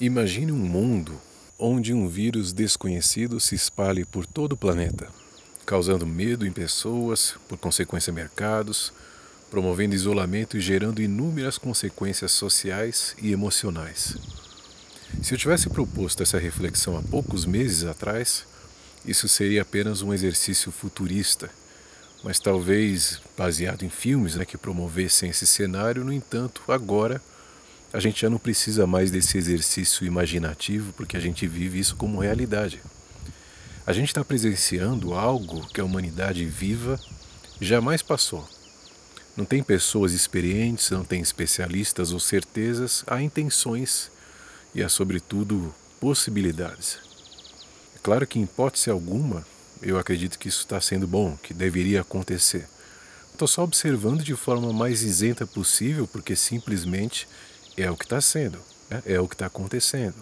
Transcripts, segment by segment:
Imagine um mundo onde um vírus desconhecido se espalhe por todo o planeta, causando medo em pessoas, por consequência mercados, promovendo isolamento e gerando inúmeras consequências sociais e emocionais. Se eu tivesse proposto essa reflexão há poucos meses atrás, isso seria apenas um exercício futurista, mas talvez baseado em filmes né, que promovessem esse cenário, no entanto, agora a gente já não precisa mais desse exercício imaginativo, porque a gente vive isso como realidade. A gente está presenciando algo que a humanidade viva jamais passou. Não tem pessoas experientes, não tem especialistas ou certezas, há intenções e há, sobretudo, possibilidades. É claro que, em hipótese alguma, eu acredito que isso está sendo bom, que deveria acontecer. Estou só observando de forma mais isenta possível, porque simplesmente é o que está sendo, né? é o que está acontecendo.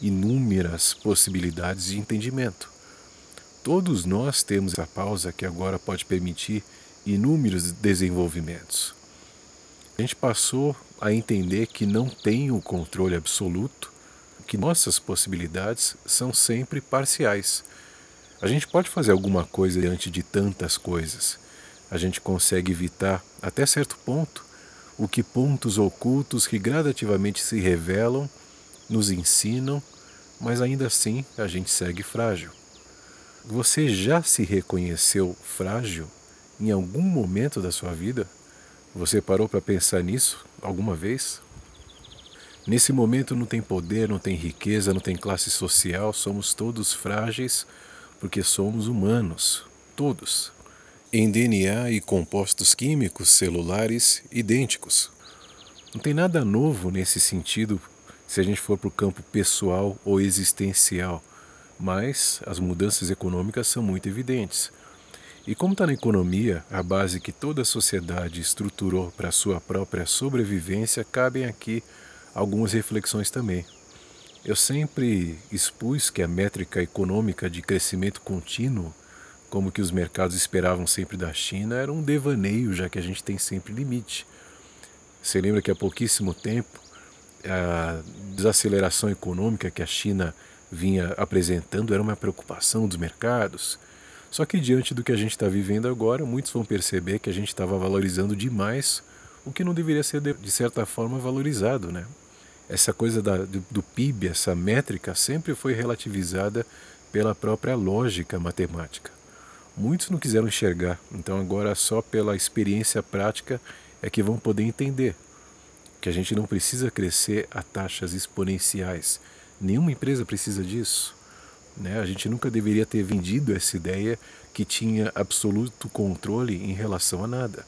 Inúmeras possibilidades de entendimento. Todos nós temos essa pausa que agora pode permitir inúmeros desenvolvimentos. A gente passou a entender que não tem o controle absoluto, que nossas possibilidades são sempre parciais. A gente pode fazer alguma coisa diante de tantas coisas. A gente consegue evitar, até certo ponto, o que pontos ocultos que gradativamente se revelam nos ensinam, mas ainda assim a gente segue frágil. Você já se reconheceu frágil em algum momento da sua vida? Você parou para pensar nisso alguma vez? Nesse momento não tem poder, não tem riqueza, não tem classe social, somos todos frágeis porque somos humanos, todos em DNA e compostos químicos celulares idênticos. Não tem nada novo nesse sentido se a gente for para o campo pessoal ou existencial, mas as mudanças econômicas são muito evidentes. E como está na economia, a base que toda a sociedade estruturou para sua própria sobrevivência, cabem aqui algumas reflexões também. Eu sempre expus que a métrica econômica de crescimento contínuo como que os mercados esperavam sempre da China, era um devaneio, já que a gente tem sempre limite. Você lembra que há pouquíssimo tempo a desaceleração econômica que a China vinha apresentando era uma preocupação dos mercados. Só que diante do que a gente está vivendo agora, muitos vão perceber que a gente estava valorizando demais o que não deveria ser de certa forma valorizado, né? Essa coisa da, do, do PIB, essa métrica sempre foi relativizada pela própria lógica matemática. Muitos não quiseram enxergar, então agora só pela experiência prática é que vão poder entender que a gente não precisa crescer a taxas exponenciais. Nenhuma empresa precisa disso. Né? A gente nunca deveria ter vendido essa ideia que tinha absoluto controle em relação a nada.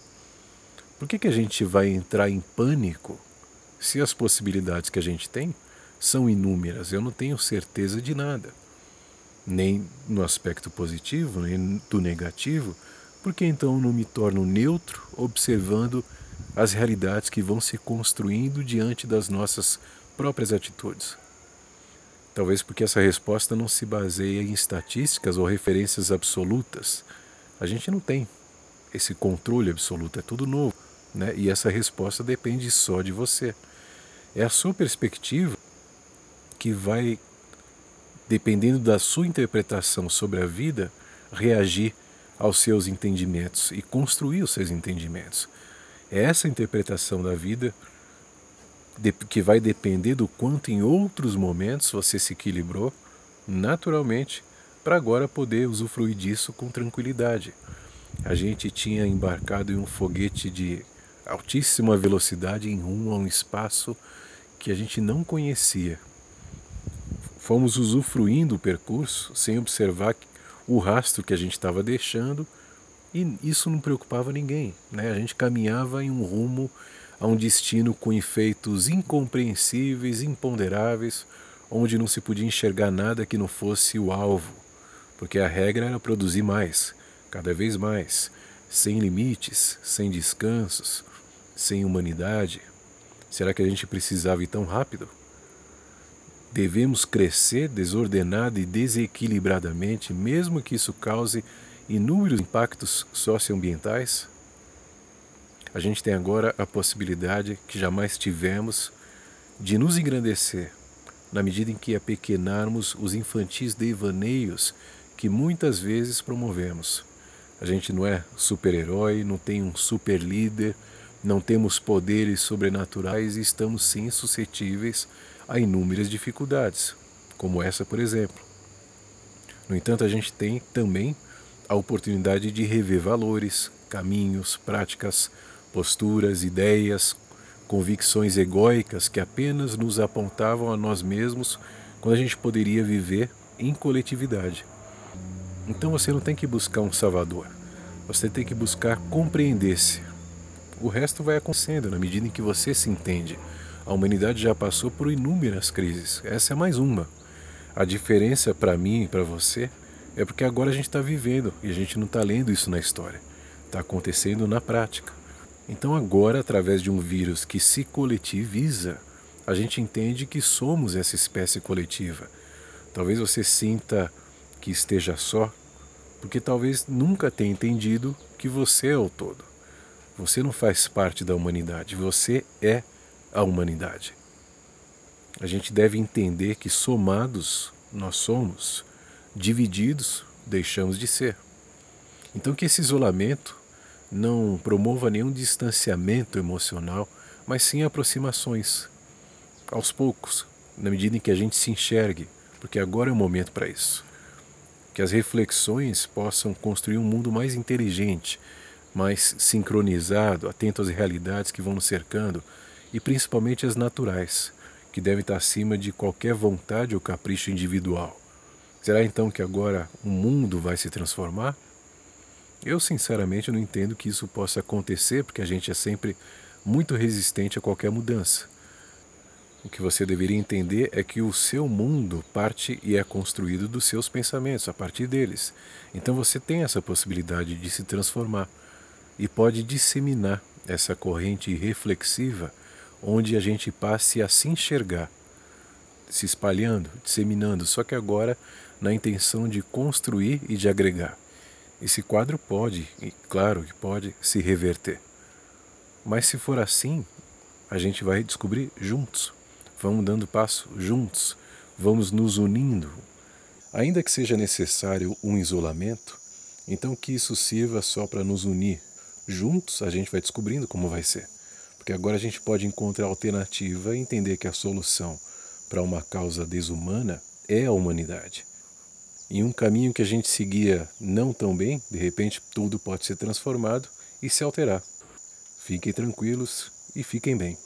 Por que, que a gente vai entrar em pânico se as possibilidades que a gente tem são inúmeras? Eu não tenho certeza de nada nem no aspecto positivo, nem do negativo, porque então não me torno neutro observando as realidades que vão se construindo diante das nossas próprias atitudes? Talvez porque essa resposta não se baseia em estatísticas ou referências absolutas. A gente não tem esse controle absoluto, é tudo novo, né? E essa resposta depende só de você. É a sua perspectiva que vai dependendo da sua interpretação sobre a vida, reagir aos seus entendimentos e construir os seus entendimentos. É essa interpretação da vida que vai depender do quanto em outros momentos você se equilibrou naturalmente para agora poder usufruir disso com tranquilidade. A gente tinha embarcado em um foguete de altíssima velocidade em rumo a um espaço que a gente não conhecia fomos usufruindo o percurso sem observar o rastro que a gente estava deixando e isso não preocupava ninguém. Né? A gente caminhava em um rumo a um destino com efeitos incompreensíveis, imponderáveis, onde não se podia enxergar nada que não fosse o alvo, porque a regra era produzir mais, cada vez mais, sem limites, sem descansos, sem humanidade. Será que a gente precisava ir tão rápido? Devemos crescer desordenada e desequilibradamente, mesmo que isso cause inúmeros impactos socioambientais? A gente tem agora a possibilidade que jamais tivemos de nos engrandecer na medida em que apequenarmos os infantis devaneios que muitas vezes promovemos. A gente não é super-herói, não tem um super líder, não temos poderes sobrenaturais e estamos sim suscetíveis a inúmeras dificuldades, como essa, por exemplo. No entanto, a gente tem também a oportunidade de rever valores, caminhos, práticas, posturas, ideias, convicções egóicas que apenas nos apontavam a nós mesmos quando a gente poderia viver em coletividade. Então você não tem que buscar um salvador, você tem que buscar compreender-se. O resto vai acontecendo na medida em que você se entende. A humanidade já passou por inúmeras crises, essa é mais uma. A diferença para mim e para você é porque agora a gente está vivendo e a gente não está lendo isso na história, está acontecendo na prática. Então, agora, através de um vírus que se coletiviza, a gente entende que somos essa espécie coletiva. Talvez você sinta que esteja só, porque talvez nunca tenha entendido que você é o todo. Você não faz parte da humanidade, você é a humanidade. A gente deve entender que somados nós somos, divididos deixamos de ser. Então, que esse isolamento não promova nenhum distanciamento emocional, mas sim aproximações, aos poucos, na medida em que a gente se enxergue, porque agora é o momento para isso. Que as reflexões possam construir um mundo mais inteligente, mais sincronizado, atento às realidades que vão nos cercando e principalmente as naturais, que devem estar acima de qualquer vontade ou capricho individual. Será então que agora o mundo vai se transformar? Eu, sinceramente, não entendo que isso possa acontecer, porque a gente é sempre muito resistente a qualquer mudança. O que você deveria entender é que o seu mundo parte e é construído dos seus pensamentos, a partir deles. Então você tem essa possibilidade de se transformar e pode disseminar essa corrente reflexiva onde a gente passe a se enxergar, se espalhando, disseminando, só que agora na intenção de construir e de agregar. Esse quadro pode, e claro que pode, se reverter. Mas se for assim, a gente vai descobrir juntos. Vamos dando passo juntos, vamos nos unindo. Ainda que seja necessário um isolamento, então que isso sirva só para nos unir. Juntos a gente vai descobrindo como vai ser. Porque agora a gente pode encontrar alternativa e entender que a solução para uma causa desumana é a humanidade em um caminho que a gente seguia não tão bem, de repente tudo pode ser transformado e se alterar. Fiquem tranquilos e fiquem bem.